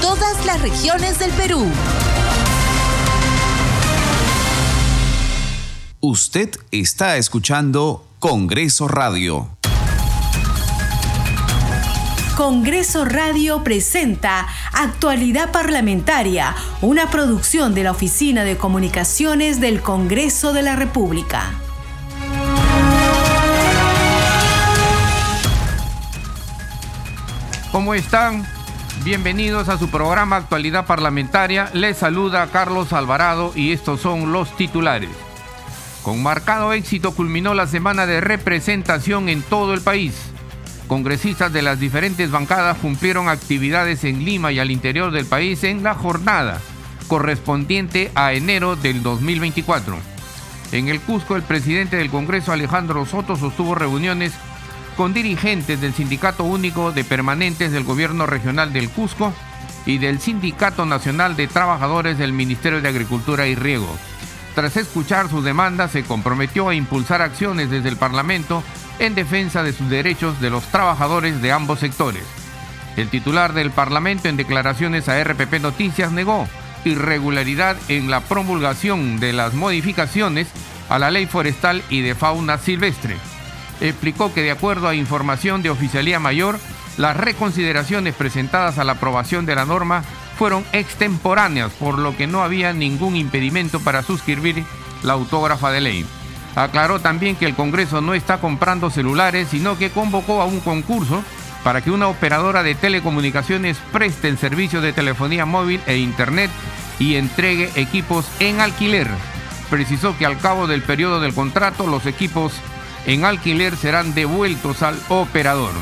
todas las regiones del Perú. Usted está escuchando Congreso Radio. Congreso Radio presenta Actualidad Parlamentaria, una producción de la Oficina de Comunicaciones del Congreso de la República. ¿Cómo están? Bienvenidos a su programa Actualidad Parlamentaria. Les saluda Carlos Alvarado y estos son los titulares. Con marcado éxito culminó la semana de representación en todo el país. Congresistas de las diferentes bancadas cumplieron actividades en Lima y al interior del país en la jornada correspondiente a enero del 2024. En el Cusco, el presidente del Congreso, Alejandro Soto, sostuvo reuniones con dirigentes del Sindicato Único de Permanentes del Gobierno Regional del Cusco y del Sindicato Nacional de Trabajadores del Ministerio de Agricultura y Riego. Tras escuchar sus demandas, se comprometió a impulsar acciones desde el Parlamento en defensa de sus derechos de los trabajadores de ambos sectores. El titular del Parlamento en declaraciones a RPP Noticias negó irregularidad en la promulgación de las modificaciones a la ley forestal y de fauna silvestre explicó que de acuerdo a información de Oficialía Mayor, las reconsideraciones presentadas a la aprobación de la norma fueron extemporáneas, por lo que no había ningún impedimento para suscribir la autógrafa de ley. Aclaró también que el Congreso no está comprando celulares, sino que convocó a un concurso para que una operadora de telecomunicaciones preste el servicio de telefonía móvil e Internet y entregue equipos en alquiler. Precisó que al cabo del periodo del contrato los equipos en alquiler serán devueltos al operador.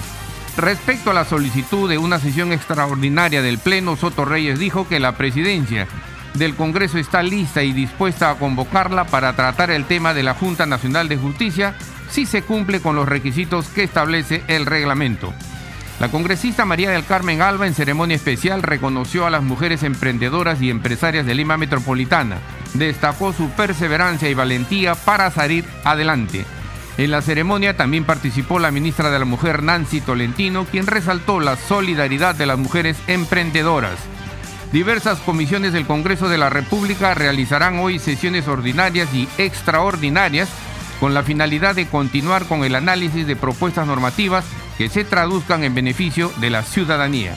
Respecto a la solicitud de una sesión extraordinaria del Pleno, Soto Reyes dijo que la presidencia del Congreso está lista y dispuesta a convocarla para tratar el tema de la Junta Nacional de Justicia si se cumple con los requisitos que establece el reglamento. La congresista María del Carmen Alba en ceremonia especial reconoció a las mujeres emprendedoras y empresarias de Lima Metropolitana. Destacó su perseverancia y valentía para salir adelante. En la ceremonia también participó la ministra de la Mujer Nancy Tolentino, quien resaltó la solidaridad de las mujeres emprendedoras. Diversas comisiones del Congreso de la República realizarán hoy sesiones ordinarias y extraordinarias con la finalidad de continuar con el análisis de propuestas normativas que se traduzcan en beneficio de la ciudadanía.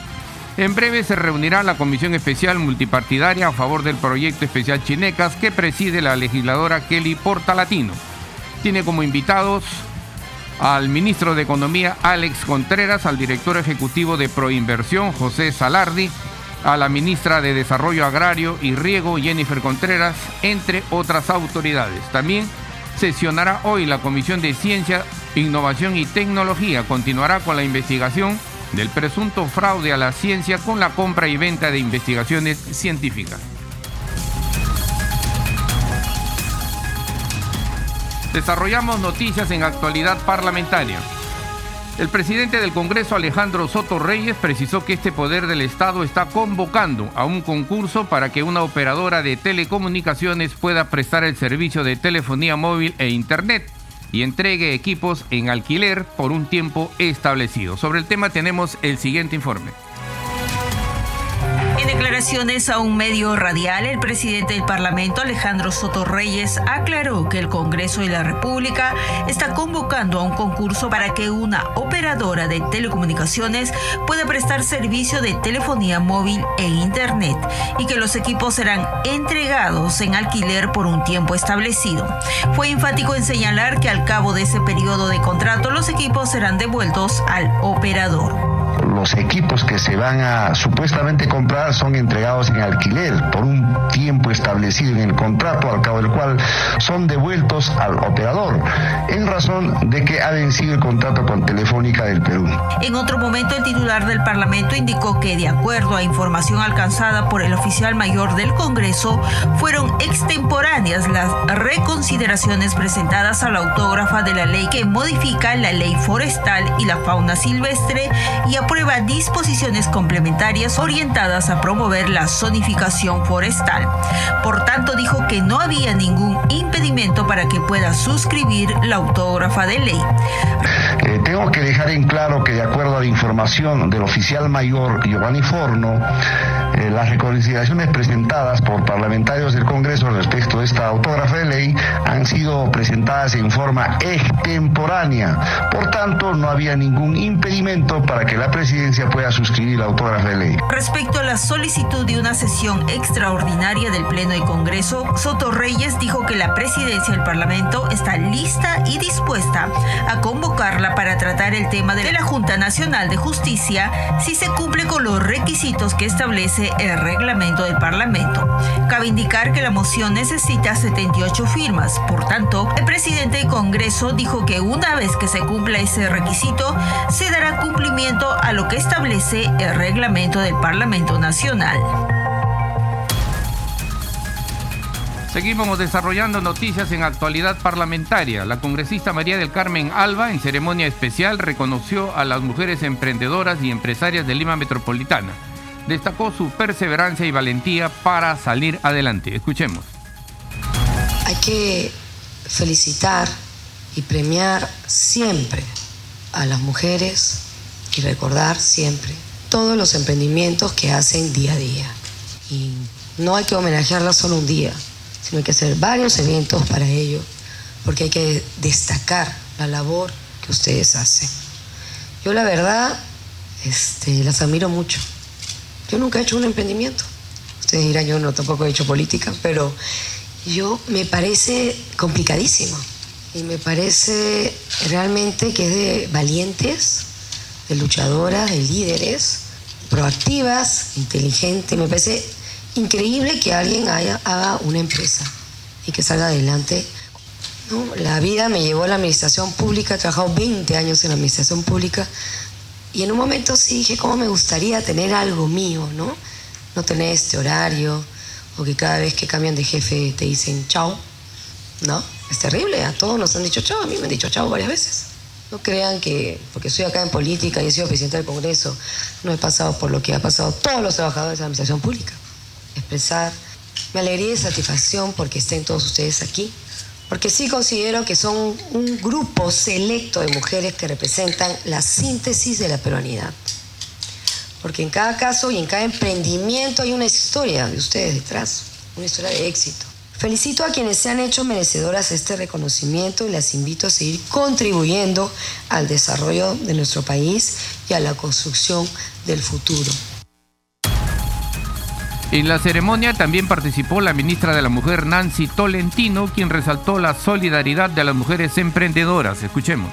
En breve se reunirá la Comisión Especial Multipartidaria a favor del proyecto especial Chinecas que preside la legisladora Kelly Portalatino tiene como invitados al ministro de Economía Alex Contreras, al director ejecutivo de Proinversión José Salardi, a la ministra de Desarrollo Agrario y Riego Jennifer Contreras, entre otras autoridades. También sesionará hoy la Comisión de Ciencia, Innovación y Tecnología. Continuará con la investigación del presunto fraude a la ciencia con la compra y venta de investigaciones científicas. Desarrollamos noticias en actualidad parlamentaria. El presidente del Congreso, Alejandro Soto Reyes, precisó que este poder del Estado está convocando a un concurso para que una operadora de telecomunicaciones pueda prestar el servicio de telefonía móvil e Internet y entregue equipos en alquiler por un tiempo establecido. Sobre el tema tenemos el siguiente informe. En declaraciones a un medio radial, el presidente del Parlamento, Alejandro Soto Reyes, aclaró que el Congreso de la República está convocando a un concurso para que una operadora de telecomunicaciones pueda prestar servicio de telefonía móvil e Internet y que los equipos serán entregados en alquiler por un tiempo establecido. Fue enfático en señalar que al cabo de ese periodo de contrato los equipos serán devueltos al operador. Los equipos que se van a supuestamente comprar son entregados en alquiler por un tiempo establecido en el contrato, al cabo del cual son devueltos al operador, en razón de que ha vencido el contrato con Telefónica del Perú. En otro momento, el titular del Parlamento indicó que, de acuerdo a información alcanzada por el oficial mayor del Congreso, fueron extemporáneas las reconsideraciones presentadas a la autógrafa de la ley que modifica la ley forestal y la fauna silvestre y aprueba disposiciones complementarias orientadas a promover la zonificación forestal. Por tanto, dijo que no había ningún impedimento para que pueda suscribir la autógrafa de ley. Eh, tengo que dejar en claro que de acuerdo a la información del oficial mayor Giovanni Forno, eh, las reconsideraciones presentadas por parlamentarios del Congreso respecto de esta autógrafa de ley han sido presentadas en forma extemporánea. Por tanto, no había ningún impedimento para que la presidencia pueda suscribir la autógrafa de ley. Respecto a la solicitud de una sesión extraordinaria del Pleno y Congreso, Soto Reyes dijo que la presidencia del Parlamento está lista y dispuesta a convocarla para tratar el tema de la Junta Nacional de Justicia si se cumple con los requisitos que establece el reglamento del Parlamento. Cabe indicar que la moción necesita 78 firmas. Por tanto, el presidente del Congreso dijo que una vez que se cumpla ese requisito, se dará cumplimiento a lo que establece el reglamento del Parlamento Nacional. Seguimos desarrollando noticias en actualidad parlamentaria. La congresista María del Carmen Alba, en ceremonia especial, reconoció a las mujeres emprendedoras y empresarias de Lima Metropolitana destacó su perseverancia y valentía para salir adelante. Escuchemos. Hay que felicitar y premiar siempre a las mujeres y recordar siempre todos los emprendimientos que hacen día a día. Y no hay que homenajearlas solo un día, sino hay que hacer varios eventos para ello, porque hay que destacar la labor que ustedes hacen. Yo la verdad este, las admiro mucho. Yo nunca he hecho un emprendimiento. Ustedes dirán, yo no tampoco he hecho política, pero yo me parece complicadísimo. Y me parece realmente que es de valientes, de luchadoras, de líderes, proactivas, inteligentes. Me parece increíble que alguien haya, haga una empresa y que salga adelante. La vida me llevó a la administración pública, he trabajado 20 años en la administración pública y en un momento sí dije, ¿cómo me gustaría tener algo mío, no? No tener este horario, o que cada vez que cambian de jefe te dicen chao, ¿no? Es terrible, a todos nos han dicho chao, a mí me han dicho chao varias veces. No crean que, porque estoy acá en política y he sido presidente del Congreso, no he pasado por lo que ha pasado todos los trabajadores de la administración pública. Expresar mi alegría y satisfacción porque estén todos ustedes aquí, porque sí considero que son un grupo selecto de mujeres que representan la síntesis de la peruanidad. Porque en cada caso y en cada emprendimiento hay una historia de ustedes detrás, una historia de éxito. Felicito a quienes se han hecho merecedoras de este reconocimiento y las invito a seguir contribuyendo al desarrollo de nuestro país y a la construcción del futuro. En la ceremonia también participó la ministra de la Mujer Nancy Tolentino, quien resaltó la solidaridad de las mujeres emprendedoras. Escuchemos.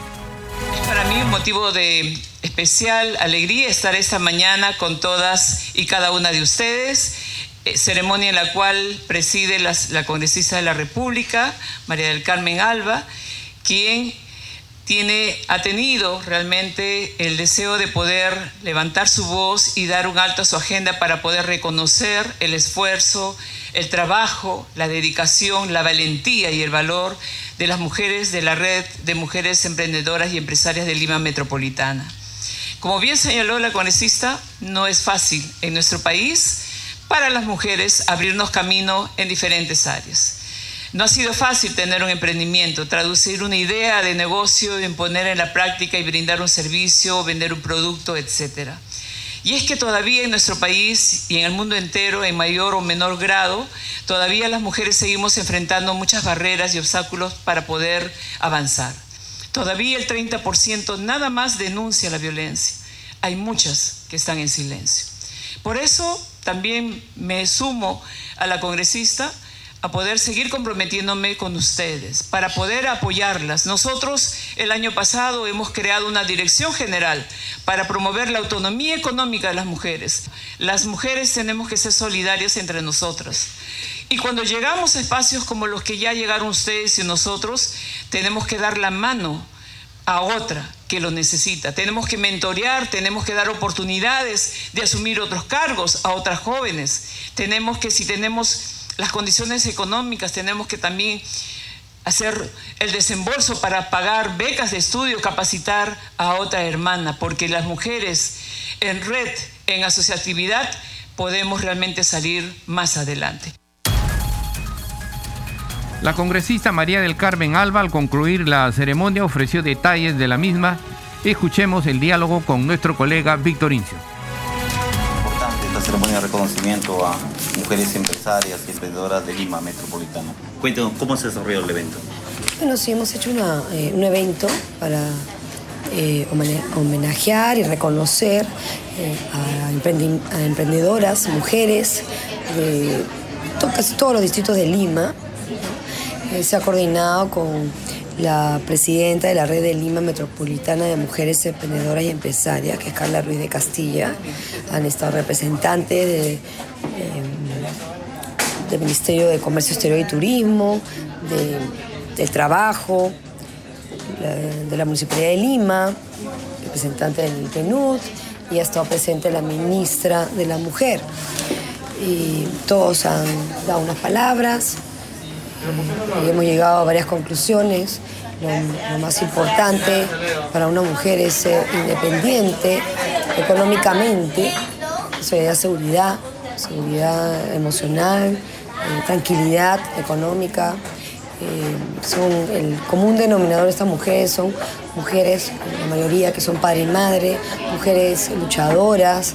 Es para mí un motivo de especial alegría estar esta mañana con todas y cada una de ustedes. Eh, ceremonia en la cual preside la, congresista de la República, María del Carmen Alba, quien tiene, ha tenido realmente el deseo de poder levantar su voz y dar un alto a su agenda para poder reconocer el esfuerzo, el trabajo, la dedicación, la valentía y el valor de las mujeres de la red de mujeres emprendedoras y empresarias de Lima Metropolitana. Como bien señaló la congresista, no es fácil en nuestro país para las mujeres abrirnos camino en diferentes áreas. No ha sido fácil tener un emprendimiento, traducir una idea de negocio, imponer en la práctica y brindar un servicio, vender un producto, etc. Y es que todavía en nuestro país y en el mundo entero, en mayor o menor grado, todavía las mujeres seguimos enfrentando muchas barreras y obstáculos para poder avanzar. Todavía el 30% nada más denuncia la violencia. Hay muchas que están en silencio. Por eso también me sumo a la congresista a poder seguir comprometiéndome con ustedes, para poder apoyarlas. Nosotros el año pasado hemos creado una dirección general para promover la autonomía económica de las mujeres. Las mujeres tenemos que ser solidarias entre nosotras. Y cuando llegamos a espacios como los que ya llegaron ustedes y nosotros, tenemos que dar la mano a otra que lo necesita. Tenemos que mentorear, tenemos que dar oportunidades de asumir otros cargos a otras jóvenes. Tenemos que, si tenemos las condiciones económicas, tenemos que también hacer el desembolso para pagar becas de estudio, capacitar a otra hermana, porque las mujeres en red, en asociatividad, podemos realmente salir más adelante. La congresista María del Carmen Alba, al concluir la ceremonia, ofreció detalles de la misma. Escuchemos el diálogo con nuestro colega Víctor Incio. Importante esta ceremonia de reconocimiento a mujeres empresarias y emprendedoras de Lima Metropolitana. Cuéntenos cómo se desarrolló el evento. Bueno, sí, hemos hecho eh, un evento para eh, homenajear y reconocer eh, a, emprendedoras, mujeres de casi todos los distritos de Lima se ha coordinado con la presidenta de la red de Lima Metropolitana de Mujeres Emprendedoras y Empresarias, que es Carla Ruiz de Castilla. Han estado representantes em, del Ministerio de Comercio Exterior y Turismo, del Trabajo, de la Municipalidad de Lima, representante del PNUD, y ha estado presente la ministra de la Mujer. Y todos han dado unas palabras, y hemos llegado a varias conclusiones. Lo, más importante para una mujer es ser independiente económicamente, eso da seguridad, seguridad emocional, eh, tranquilidad económica. Eh, son el común denominador de estas mujeres son mujeres, la mayoría que son padre y madre, mujeres luchadoras,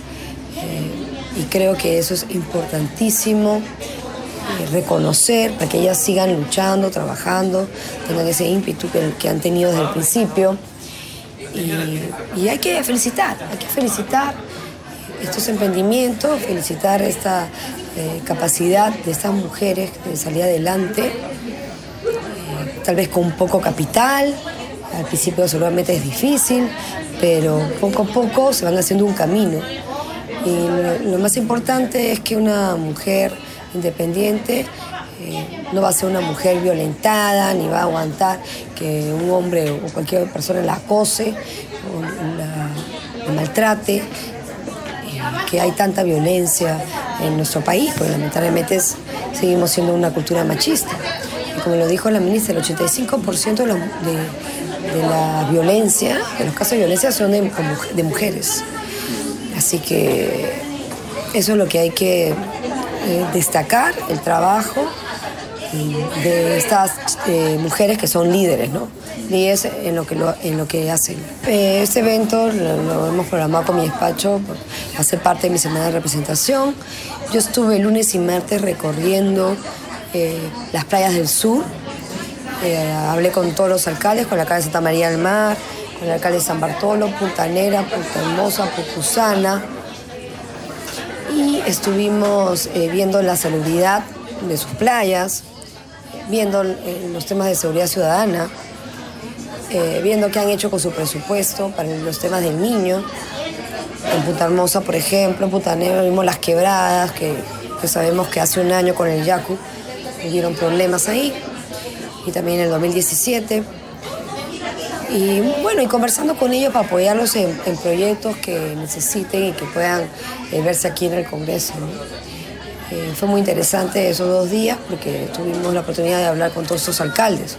eh, y creo que eso es importantísimo reconocer, para que ellas sigan luchando, trabajando, tengan ese ímpetu que, han tenido desde el principio. Y, hay que felicitar, hay que felicitar estos emprendimientos, felicitar esta eh, capacidad de estas mujeres de salir adelante, eh, tal vez con poco capital, al principio seguramente es difícil, pero poco a poco se van haciendo un camino. Y lo más importante es que una mujer independiente, eh, no va a ser una mujer violentada, ni va a aguantar que un hombre o cualquier persona la acose o la, maltrate, eh, que hay tanta violencia en nuestro país, porque lamentablemente seguimos siendo una cultura machista. Y como lo dijo la ministra, el 85% de, de, la violencia, de los casos de violencia son de mujeres. Así que eso es lo que hay que eh, destacar el trabajo de estas eh, mujeres que son líderes, ¿no? Líderes en lo que, en lo que hacen. Eh, este evento lo, hemos programado con mi despacho por hacer parte de mi semana de representación. Yo estuve lunes y martes recorriendo las playas del sur. hablé con todos los alcaldes, con la alcalde de Santa María del Mar, con el alcalde de San Bartolo, Punta Nera, Punta Hermosa, Pucusana y estuvimos eh, viendo la salubridad de sus playas, viendo eh, los temas de seguridad ciudadana, eh, viendo qué han hecho con su presupuesto para los temas del niño. En Punta Hermosa, por ejemplo, en Punta Negra vimos las quebradas, que, sabemos que hace un año con el Yacu hubieron problemas ahí, y también en el 2017 y bueno, y conversando con ellos para apoyarlos en, proyectos que necesiten y que puedan eh, verse aquí en el Congreso. Eh, fue muy interesante esos dos días porque tuvimos la oportunidad de hablar con todos estos alcaldes.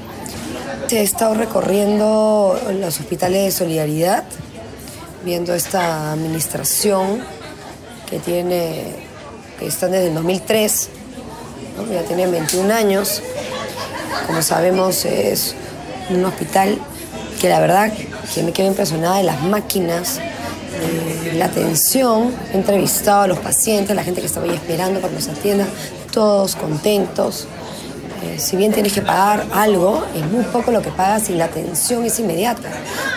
He estado recorriendo los hospitales de solidaridad, viendo esta administración que tiene, que están desde el 2003, ya tienen 21 años. Como sabemos es un hospital que la verdad que me quedo impresionada de las máquinas, de la atención. He entrevistado a los pacientes, la gente que estaba ahí esperando para que nos todos contentos. Eh, si bien tienes que pagar algo, es muy poco lo que pagas y la atención es inmediata.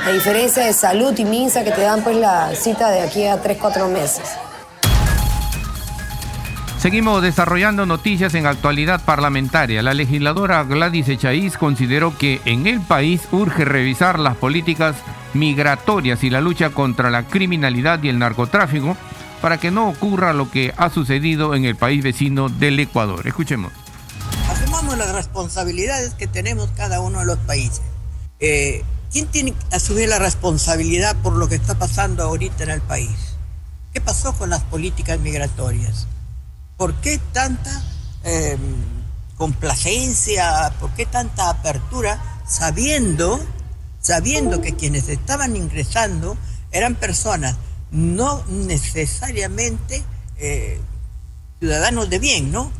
A diferencia de salud y MINSA que te dan pues la cita de aquí a 3, 4 meses. Seguimos desarrollando noticias en actualidad parlamentaria. La legisladora Gladys Echaíz consideró que en el país urge revisar las políticas migratorias y la lucha contra la criminalidad y el narcotráfico para que no ocurra lo que ha sucedido en el país vecino del Ecuador. Escuchemos. Asumamos las responsabilidades que tenemos cada uno de los países. Eh, ¿Quién tiene que asumir la responsabilidad por lo que está pasando ahorita en el país? ¿Qué pasó con las políticas migratorias? ¿Por qué tanta em, complacencia? ¿Por qué tanta apertura sabiendo, sabiendo que quienes estaban ingresando eran personas no necesariamente eh, ciudadanos de bien, ¿no?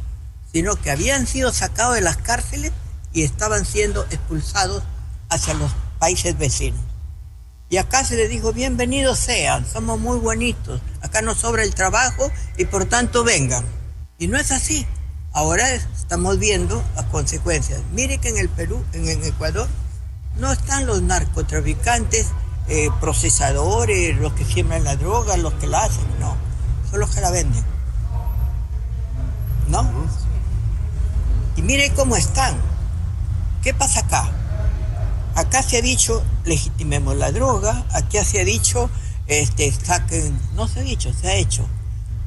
Sino que habían sido sacados de las cárceles y estaban siendo expulsados hacia los países vecinos. Y acá se les dijo, bienvenidos sean, somos muy bonitos, acá nos sobra el trabajo y por tanto vengan. Y no es así. Ahora estamos viendo las consecuencias. Mire que en el Perú, en el Ecuador, no están los narcotraficantes, eh, procesadores, los que siembran la droga, los que la hacen, no. Son los que la venden. ¿No? Y mire cómo están. ¿Qué pasa acá? Acá se ha dicho, legitimemos la droga, aquí se ha dicho, este, saquen, no se ha dicho, se ha hecho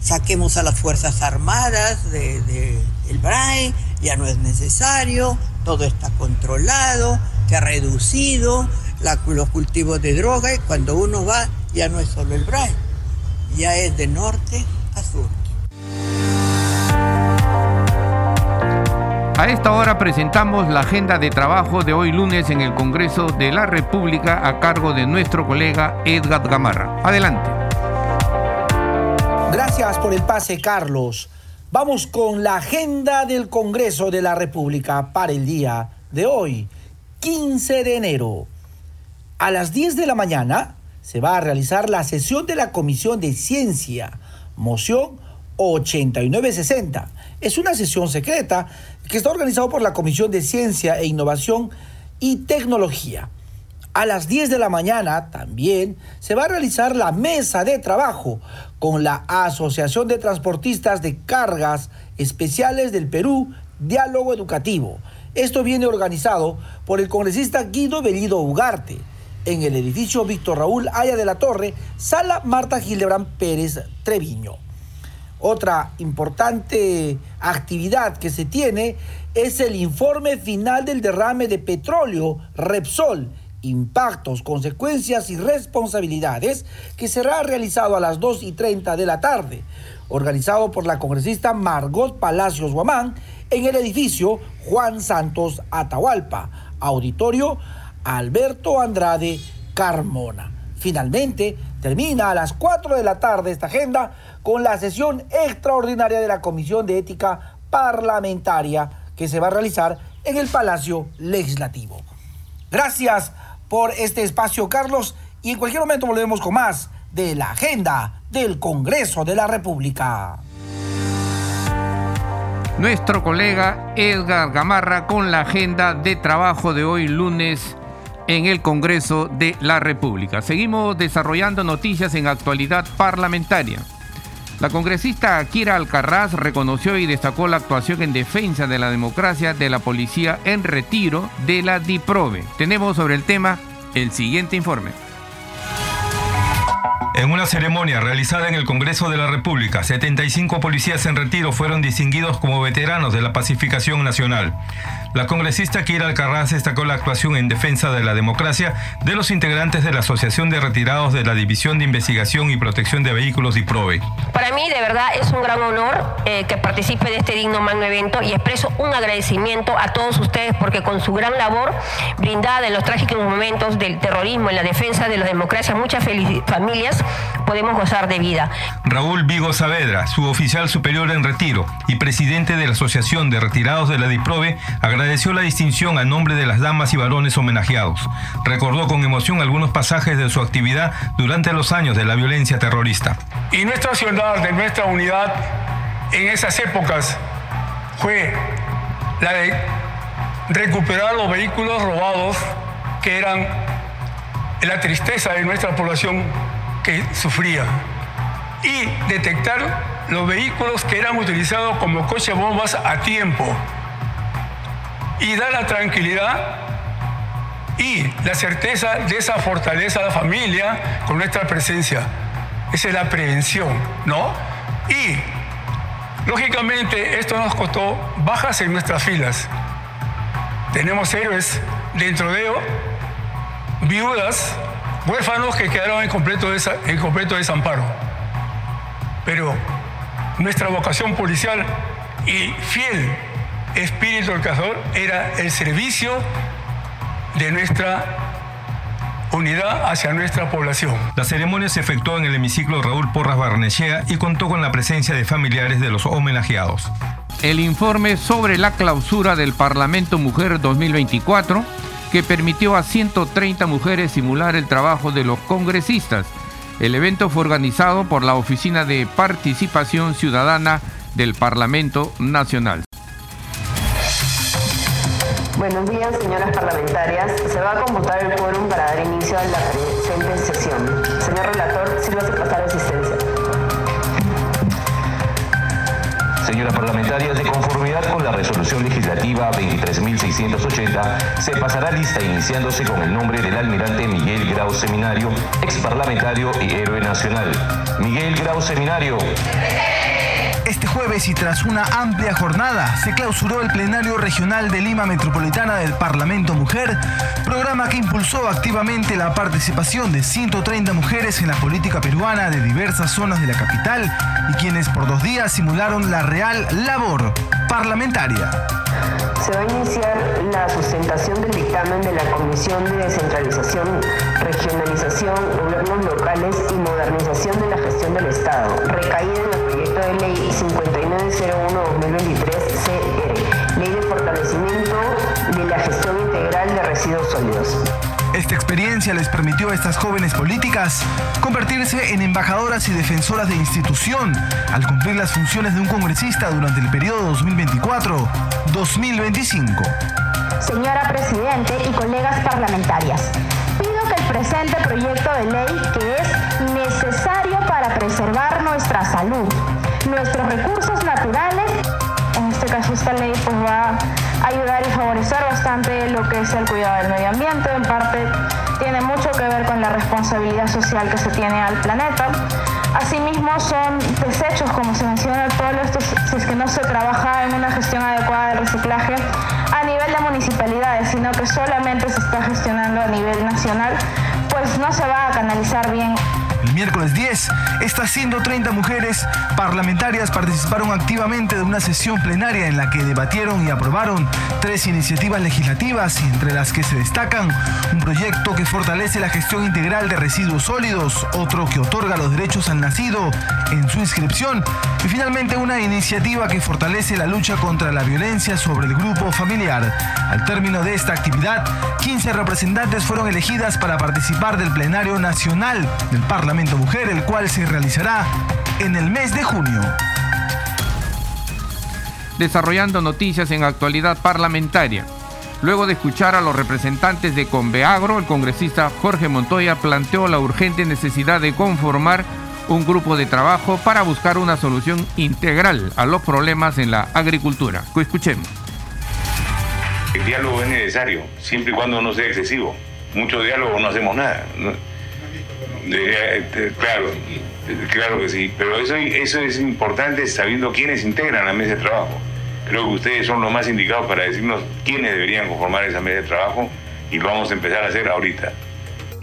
saquemos a las Fuerzas Armadas del de, BRAE, ya no es necesario, todo está controlado, se ha reducido los cultivos de droga y cuando uno va ya no es solo el BRAE, ya es de norte a sur. A esta hora presentamos la agenda de trabajo de hoy lunes en el Congreso de la República a cargo de nuestro colega Edgar Gamarra. Adelante. Gracias por el pase, Carlos. Vamos con la agenda del Congreso de la República para el día de hoy, 15 de enero. A las 10 de la mañana se va a realizar la sesión de la Comisión de Ciencia, moción 8960. Es una sesión secreta que está organizada por la Comisión de Ciencia e Innovación y Tecnología. A las 10 de la mañana también se va a realizar la mesa de trabajo con la Asociación de Transportistas de Cargas Especiales del Perú, Diálogo Educativo. Esto viene organizado por el congresista Guido Bellido Ugarte en el edificio Víctor Raúl Aya de la Torre, sala Marta Gildebrand Pérez Treviño. Otra importante actividad que se tiene es el informe final del derrame de petróleo Repsol impactos, consecuencias y responsabilidades que será realizado a las 2 y 30 de la tarde, organizado por la congresista Margot Palacios Guamán en el edificio Juan Santos Atahualpa, auditorio Alberto Andrade Carmona. Finalmente, termina a las 4 de la tarde esta agenda con la sesión extraordinaria de la Comisión de Ética Parlamentaria que se va a realizar en el Palacio Legislativo. Gracias por este espacio, Carlos, y en cualquier momento volvemos con más de la agenda del Congreso de la República. Nuestro colega Edgar Gamarra con la agenda de trabajo de hoy lunes en el Congreso de la República. Seguimos desarrollando noticias en actualidad parlamentaria. La congresista Kira Alcarraz reconoció y destacó la actuación en defensa de la democracia de la policía en retiro de la DIPROVE. Tenemos sobre el tema el siguiente informe. En una ceremonia realizada en el Congreso de la República, 75 policías en retiro fueron distinguidos como veteranos de la pacificación nacional. La congresista Kira Alcarraz destacó la actuación en defensa de la democracia de los integrantes de la Asociación de Retirados de la División de Investigación y Protección de Vehículos y PROVE. Para mí, de verdad, es un gran honor eh, que participe de este digno magno evento y expreso un agradecimiento a todos ustedes porque con su gran labor brindada en los trágicos momentos del terrorismo en la defensa de la democracia, muchas familias podemos gozar de vida. Raúl Vigo Saavedra, su oficial superior en retiro y presidente de la Asociación de Retirados de la DIPROVE, agradeció la distinción a nombre de las damas y varones homenajeados. Recordó con emoción algunos pasajes de su actividad durante los años de la violencia terrorista. Y nuestra ciudad, de nuestra unidad en esas épocas fue la de recuperar los vehículos robados que eran la tristeza de nuestra población que sufría y detectar los vehículos que eran utilizados como coche bombas a tiempo y da la tranquilidad y la certeza de esa fortaleza de la familia con nuestra presencia. Esa es la prevención, ¿no? Y, lógicamente, esto nos costó bajas en nuestras filas. Tenemos héroes dentro de ellos, viudas, huérfanos que quedaron en completo, en completo desamparo. Pero nuestra vocación policial y fiel espíritu del cazador era el servicio de nuestra unidad hacia nuestra población. La ceremonia se efectuó en el hemiciclo Raúl Porras Barnechea y contó con la presencia de familiares de los homenajeados. El informe sobre la clausura del Parlamento Mujer 2024 que permitió a 130 mujeres simular el trabajo de los congresistas. El evento fue organizado por la Oficina de Participación Ciudadana del Parlamento Nacional. Buenos días, señoras parlamentarias. Se va a computar el quórum para dar inicio a la presente sesión. Señor relator, sírvase pasar asistencia. Señoras parlamentarias, de conformidad con la resolución legislativa 23.680, se pasará lista iniciándose con el nombre del almirante Miguel Grau Seminario, ex parlamentario y héroe nacional. Miguel Grau Seminario. Este jueves y tras una amplia jornada se clausuró el plenario regional de Lima Metropolitana del Parlamento Mujer, programa que impulsó activamente la participación de 130 mujeres en la política peruana de diversas zonas de la capital y quienes por dos días simularon la real labor parlamentaria. Se va a iniciar la sustentación del dictamen de la Comisión de Descentralización, Regionalización, Gobiernos Locales y Modernización de la Gestión del Estado, recaída en proyecto de ley 5901-2023-CR, Ley de Fortalecimiento de la Gestión Integral de Residuos Sólidos. Esta experiencia les permitió a estas jóvenes políticas convertirse en embajadoras y defensoras de institución al cumplir las funciones de un congresista durante el periodo 2024-2025. Señora Presidente y colegas parlamentarias, pido que el presente proyecto de ley, que es necesario para preservar nuestra salud, nuestros recursos naturales, en este caso esta ley pues va a ayudar y favorecer bastante lo que es el cuidado del medio ambiente, en parte tiene mucho que ver con la responsabilidad social que se tiene al planeta. Asimismo son desechos, como se menciona todo esto, si es que no se trabaja en una gestión adecuada del reciclaje a nivel de municipalidades, sino que solamente se está gestionando a nivel nacional, pues no se va a canalizar bien miércoles 10, estas 130 mujeres parlamentarias participaron activamente de una sesión plenaria en la que debatieron y aprobaron tres iniciativas legislativas entre las que se destacan un proyecto que fortalece la gestión integral de residuos sólidos, otro que otorga los derechos al nacido en su inscripción y finalmente una iniciativa que fortalece la lucha contra la violencia sobre el grupo familiar. Al término de esta actividad, 15 representantes fueron elegidas para participar del plenario nacional del Parlamento Mujer, el cual se realizará en el mes de junio. Desarrollando noticias en actualidad parlamentaria. Luego de escuchar a los representantes de Conveagro, el congresista Jorge Montoya planteó la urgente necesidad de conformar un grupo de trabajo para buscar una solución integral a los problemas en la agricultura. Escuchemos. El diálogo es necesario, siempre y cuando no sea excesivo. Mucho diálogo no hacemos nada. Eh, claro, claro que sí, pero eso, eso es importante sabiendo quiénes integran la mesa de trabajo. Creo que ustedes son los más indicados para decirnos quiénes deberían conformar esa mesa de trabajo y lo vamos a empezar a hacer ahorita.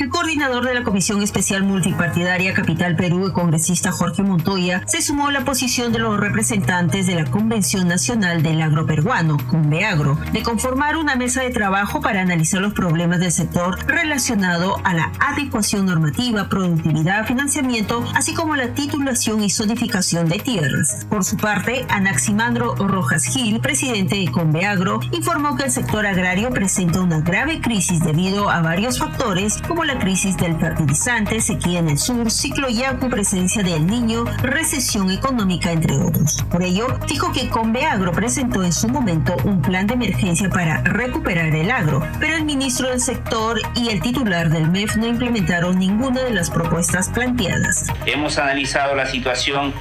El coordinador de la Comisión Especial Multipartidaria Capital Perú, el congresista Jorge Montoya, se sumó a la posición de los representantes de la Convención Nacional del Agroperuano, Conveagro, de conformar una mesa de trabajo para analizar los problemas del sector relacionado a la adecuación normativa, productividad, financiamiento, así como la titulación y zonificación de tierras. Por su parte, Anaximandro Rojas Gil, presidente de Conveagro, informó que el sector agrario presenta una grave crisis debido a varios factores como la crisis del fertilizante, sequía en el sur, ciclo Yacu, presencia del niño, recesión económica, entre otros. Por ello, dijo que Conveagro presentó en su momento un plan de emergencia para recuperar el agro, pero el ministro del sector y el titular del MEF no implementaron ninguna de las propuestas planteadas. Hemos analizado la situación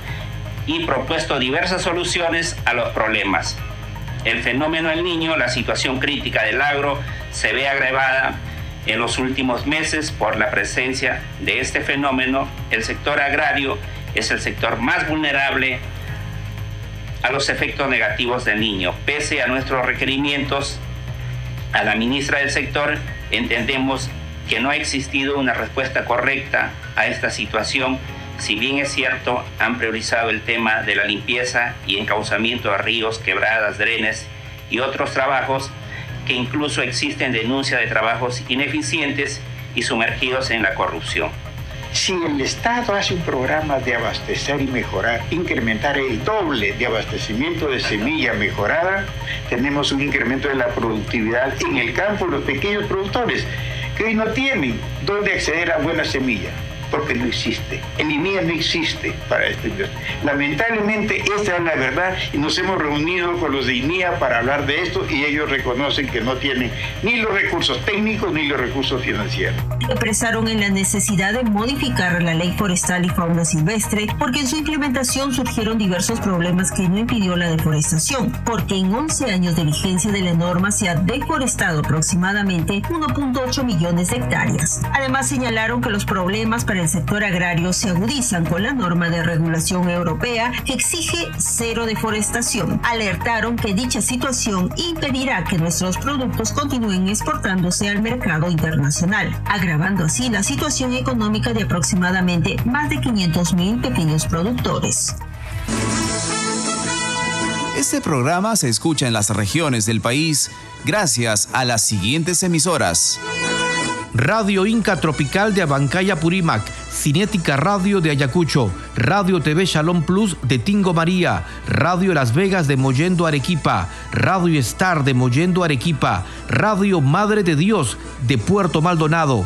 y propuesto diversas soluciones a los problemas. El fenómeno del niño, la situación crítica del agro, se ve agravada en los últimos meses por la presencia de este fenómeno. El sector agrario es el sector más vulnerable a los efectos negativos del niño. Pese a nuestros requerimientos a la ministra del sector, entendemos que no ha existido una respuesta correcta a esta situación. Si bien es cierto, han priorizado el tema de la limpieza y encauzamiento de ríos, quebradas, drenes y otros trabajos, que incluso existen denuncias de trabajos ineficientes y sumergidos en la corrupción. Si el Estado hace un programa de abastecer y mejorar, incrementar el doble de abastecimiento de semilla mejorada, tenemos un incremento de la productividad en el campo de los pequeños productores que hoy no tienen dónde acceder a buena semilla porque no existe. El INEA no existe para este Lamentablemente, esta es la verdad y nos hemos reunido con los de INEA para hablar de esto y ellos reconocen que no tienen ni los recursos técnicos ni los recursos financieros. Expresaron en la necesidad de modificar la ley forestal y fauna silvestre porque en su implementación surgieron diversos problemas que no impidió la deforestación, porque en 11 años de vigencia de la norma se ha deforestado aproximadamente 1.8 millones de hectáreas. Además señalaron que los problemas para el sector agrario se agudizan con la norma de regulación europea que exige cero deforestación. Alertaron que dicha situación impedirá que nuestros productos continúen exportándose al mercado internacional, agravando así la situación económica de aproximadamente más de 500 mil pequeños productores. Este programa se escucha en las regiones del país gracias a las siguientes emisoras. Radio Inca Tropical de Abancaya Purímac, Cinética Radio de Ayacucho, Radio TV Shalom Plus de Tingo María, Radio Las Vegas de Mollendo Arequipa, Radio Star de Mollendo Arequipa, Radio Madre de Dios de Puerto Maldonado,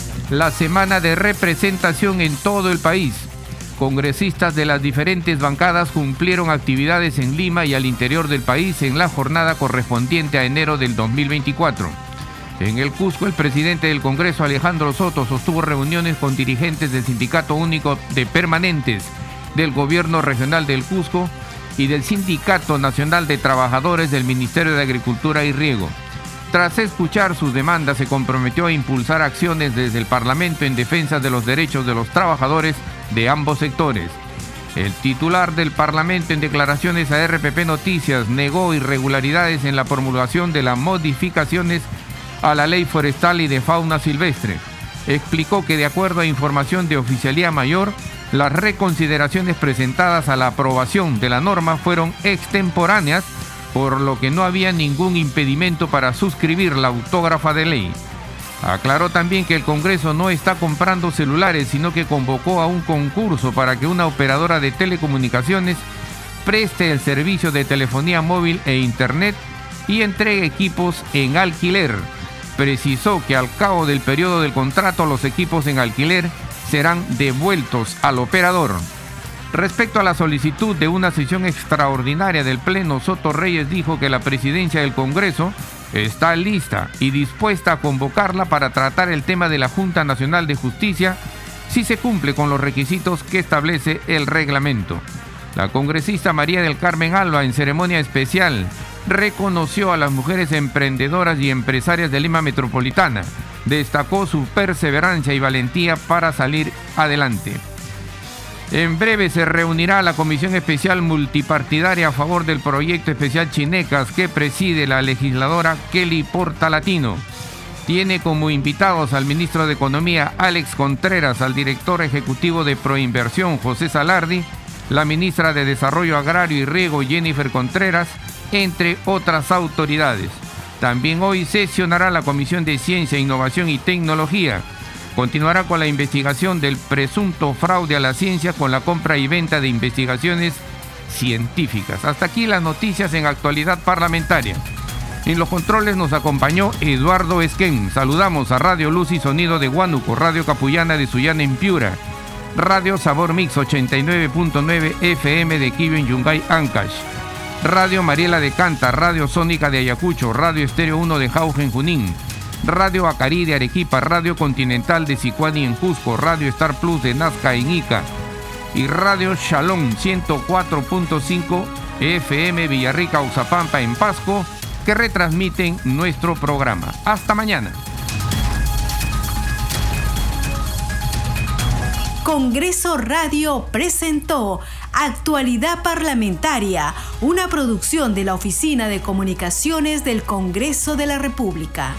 la semana de representación en todo el país Congresistas de las diferentes bancadas cumplieron actividades en Lima y al interior del país en la jornada correspondiente a enero del 2024. En el Cusco, el presidente del Congreso, Alejandro Soto, sostuvo reuniones con dirigentes del Sindicato Único de Permanentes del Gobierno Regional del Cusco y del Sindicato Nacional de Trabajadores del Ministerio de Agricultura y Riego. Tras escuchar sus demandas, se comprometió a impulsar acciones desde el Parlamento en defensa de los derechos de los trabajadores de ambos sectores. El titular del Parlamento en declaraciones a RPP Noticias negó irregularidades en la promulgación de las modificaciones a la ley forestal y de fauna silvestre. Explicó que de acuerdo a información de Oficialía Mayor, las reconsideraciones presentadas a la aprobación de la norma fueron extemporáneas, por lo que no había ningún impedimento para suscribir la autógrafa de ley. Aclaró también que el Congreso no está comprando celulares, sino que convocó a un concurso para que una operadora de telecomunicaciones preste el servicio de telefonía móvil e Internet y entregue equipos en alquiler. Precisó que al cabo del periodo del contrato los equipos en alquiler serán devueltos al operador. Respecto a la solicitud de una sesión extraordinaria del Pleno, Soto Reyes dijo que la presidencia del Congreso está lista y dispuesta a convocarla para tratar el tema de la Junta Nacional de Justicia si se cumple con los requisitos que establece el reglamento. La congresista María del Carmen Alba en ceremonia especial reconoció a las mujeres emprendedoras y empresarias de Lima Metropolitana. Destacó su perseverancia y valentía para salir adelante. En breve se reunirá la Comisión Especial Multipartidaria a favor del proyecto especial Chinecas que preside la legisladora Kelly Portalatino. Tiene como invitados al ministro de Economía Alex Contreras, al director ejecutivo de Proinversión José Salardi, la ministra de Desarrollo Agrario y Riego Jennifer Contreras, entre otras autoridades. También hoy sesionará la Comisión de Ciencia, Innovación y Tecnología continuará con la investigación del presunto fraude a la ciencia con la compra y venta de investigaciones científicas. Hasta aquí las noticias en actualidad parlamentaria. En los controles nos acompañó Eduardo Esquén. Saludamos a Radio Luz y Sonido de Huánuco, Radio Capullana de Sullana en Piura, Radio Sabor Mix 89.9 FM de Quibio en Yungay, Ancash, Radio Mariela de Canta, Radio Sónica de Ayacucho, Radio Estéreo 1 de Jauja Junín, Radio Acari de Arequipa, Radio Continental de Sicuani en Cusco, Radio Star Plus de Nazca en Ica y Radio Shalom 104.5 FM Villarrica, Uzapampa en Pasco que retransmiten nuestro programa. Hasta mañana. Congreso Radio presentó Actualidad Parlamentaria, una producción de la Oficina de Comunicaciones del Congreso de la República.